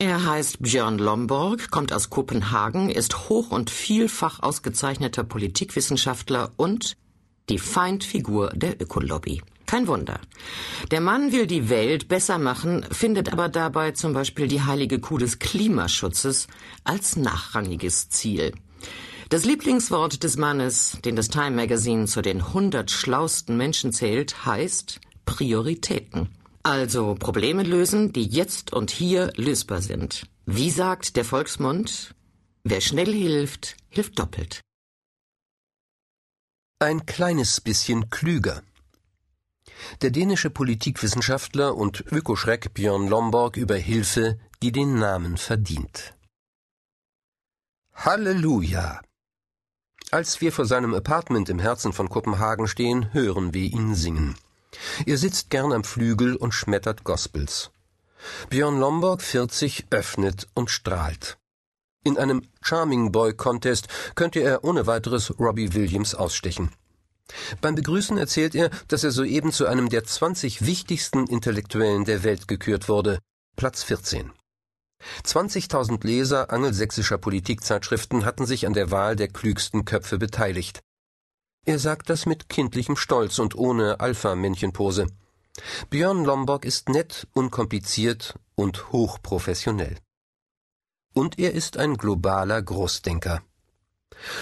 Er heißt Björn Lomborg, kommt aus Kopenhagen, ist hoch und vielfach ausgezeichneter Politikwissenschaftler und die Feindfigur der Ökolobby. Kein Wunder. Der Mann will die Welt besser machen, findet aber dabei zum Beispiel die heilige Kuh des Klimaschutzes als nachrangiges Ziel. Das Lieblingswort des Mannes, den das Time Magazine zu den 100 schlausten Menschen zählt, heißt Prioritäten. Also Probleme lösen, die jetzt und hier lösbar sind. Wie sagt der Volksmund? Wer schnell hilft, hilft doppelt. Ein kleines bisschen klüger. Der dänische Politikwissenschaftler und Ökoschreck Björn Lomborg über Hilfe, die den Namen verdient. Halleluja! Als wir vor seinem Apartment im Herzen von Kopenhagen stehen, hören wir ihn singen. Er sitzt gern am Flügel und schmettert Gospels. Björn Lomborg, 40, öffnet und strahlt. In einem Charming Boy Contest könnte er ohne weiteres Robbie Williams ausstechen. Beim Begrüßen erzählt er, dass er soeben zu einem der 20 wichtigsten Intellektuellen der Welt gekürt wurde, Platz 14. 20.000 Leser angelsächsischer Politikzeitschriften hatten sich an der Wahl der klügsten Köpfe beteiligt. Er sagt das mit kindlichem Stolz und ohne Alpha-Männchenpose. Björn Lomborg ist nett, unkompliziert und hochprofessionell. Und er ist ein globaler Großdenker.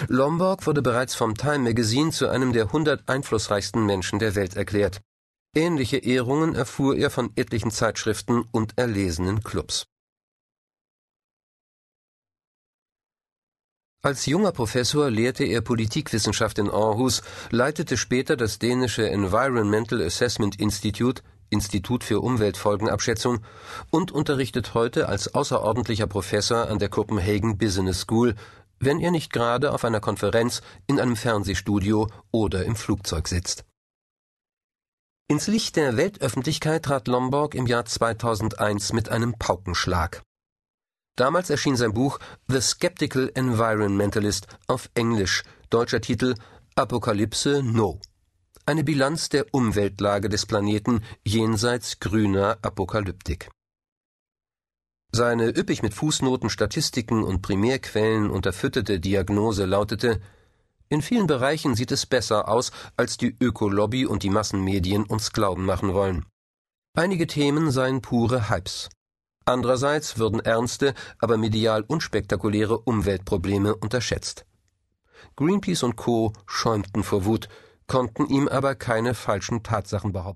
Lomborg wurde bereits vom Time Magazine zu einem der 100 einflussreichsten Menschen der Welt erklärt. Ähnliche Ehrungen erfuhr er von etlichen Zeitschriften und erlesenen Clubs. Als junger Professor lehrte er Politikwissenschaft in Aarhus, leitete später das dänische Environmental Assessment Institute Institut für Umweltfolgenabschätzung und unterrichtet heute als außerordentlicher Professor an der Copenhagen Business School, wenn er nicht gerade auf einer Konferenz, in einem Fernsehstudio oder im Flugzeug sitzt. Ins Licht der Weltöffentlichkeit trat Lomborg im Jahr 2001 mit einem Paukenschlag. Damals erschien sein Buch The Skeptical Environmentalist auf Englisch, deutscher Titel Apokalypse No. Eine Bilanz der Umweltlage des Planeten jenseits grüner Apokalyptik. Seine üppig mit Fußnoten, Statistiken und Primärquellen unterfütterte Diagnose lautete In vielen Bereichen sieht es besser aus, als die Ökolobby und die Massenmedien uns glauben machen wollen. Einige Themen seien pure Hypes. Andererseits würden ernste, aber medial unspektakuläre Umweltprobleme unterschätzt. Greenpeace und Co. schäumten vor Wut, konnten ihm aber keine falschen Tatsachen behaupten.